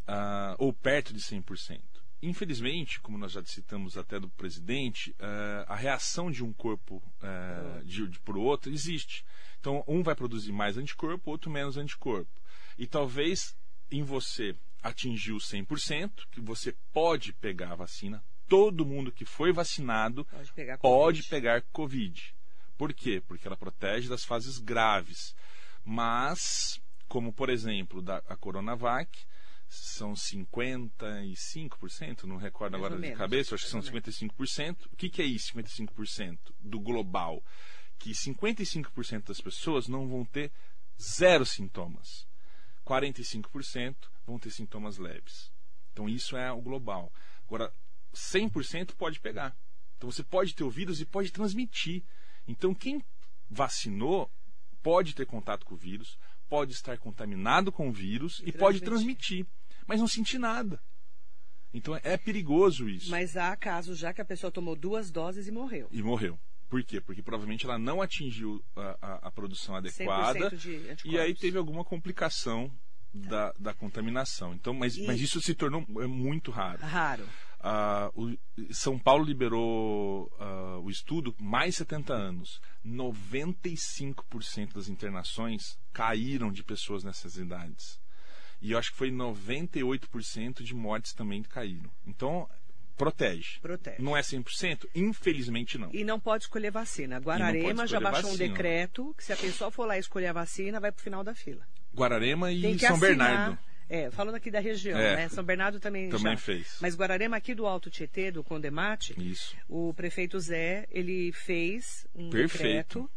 Ah, ou perto de 100%. Infelizmente, como nós já citamos até do presidente, eh, a reação de um corpo eh, de, de, por outro existe. Então, um vai produzir mais anticorpo, outro menos anticorpo. E talvez em você atingiu 100%, que você pode pegar a vacina. Todo mundo que foi vacinado Pode pegar pode Covid. pegar Covid. Por quê? Porque ela protege das fases graves. Mas, como por exemplo da a Coronavac, são 55%, não recordo Mais agora de cabeça, acho que são mais ou 55%. O que, que é isso, 55% do global? Que 55% das pessoas não vão ter zero sintomas. 45% vão ter sintomas leves. Então isso é o global. Agora, 100% pode pegar. Então você pode ter o vírus e pode transmitir. Então quem vacinou pode ter contato com o vírus, pode estar contaminado com o vírus E e, pode transmitir. transmitir, mas não sentir nada. Então é perigoso isso. Mas há casos já que a pessoa tomou duas doses e morreu. E morreu. Por quê? Porque provavelmente ela não atingiu a, a- a produção adequada 100% de anticorpos. e aí teve alguma complicação da, da contaminação. Então, mas, E- mas isso se tornou é muito raro. Raro. Ah, o- São Paulo liberou ah, o estudo mais 70 anos. 95% das internações caíram de pessoas nessas idades. E eu acho que foi 98% de mortes também que caíram. Então, protege. Protege. Não é 100%? Infelizmente não. E não pode escolher vacina. Guararema já escolher baixou um vacina. decreto que se a pessoa for lá escolher a vacina, vai pro final da fila. Guararema e São assinar. Bernardo É, falando aqui da região, É. né? São Bernardo também, também já. fez. Mas Guararema aqui do Alto Tietê, do Condemate, Isso. o prefeito Zé, ele fez um Perfeito. decreto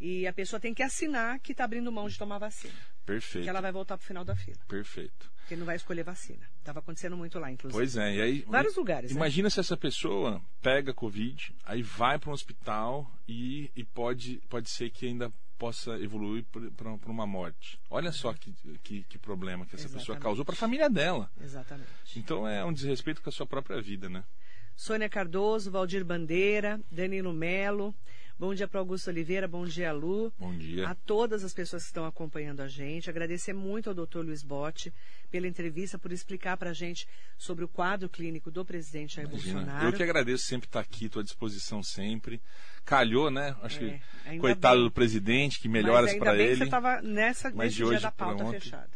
e a pessoa tem que assinar que está abrindo mão de tomar vacina. Perfeito. Que ela vai voltar pro final da fila. Perfeito. Porque não vai escolher vacina. Estava acontecendo muito lá, inclusive. Pois é, e aí. Vários lugares, né? Imagina se essa pessoa pega Covid, aí vai para um hospital e, e pode, pode ser que ainda possa evoluir para uma morte. Olha só que, que, que problema que essa pessoa Exatamente. causou para a família dela. Exatamente. Então é um desrespeito com a sua própria vida, né? Sônia Cardoso, Valdir Bandeira, Danilo Melo. Bom dia para Augusto Oliveira, bom dia, Lu. Bom dia. A todas as pessoas que estão acompanhando a gente. Agradecer muito ao Dr. Luiz Botti pela entrevista, por explicar para a gente sobre o quadro clínico do presidente Jair Imagina. Bolsonaro. Eu que agradeço sempre estar aqui, estou à disposição sempre. Calhou, né? Acho É, que coitado bem. do presidente, que melhoras para ele. você estava nessa, Mas de dia hoje da pauta fechada.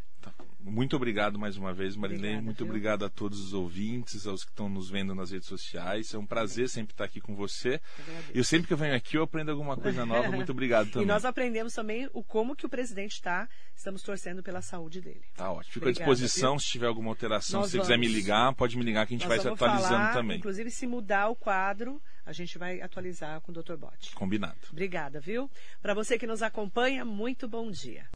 Muito obrigado mais uma vez, Marilene. Obrigada, Muito viu? obrigado a todos os ouvintes, aos que estão nos vendo nas redes sociais. É um prazer sempre estar aqui com você. Eu sempre que eu venho aqui eu aprendo alguma coisa nova. Muito obrigado também. E nós aprendemos também o como que o presidente está. Estamos torcendo pela saúde dele. Tá ótimo. Fico Obrigada, à disposição. Se tiver alguma alteração, Nós se você quiser me ligar, pode me ligar que a gente Nós vai se atualizando falar, também. Inclusive, se mudar o quadro, a gente vai atualizar com o Dr. Botti. Combinado. Obrigada, viu? Para você que nos acompanha, muito bom dia.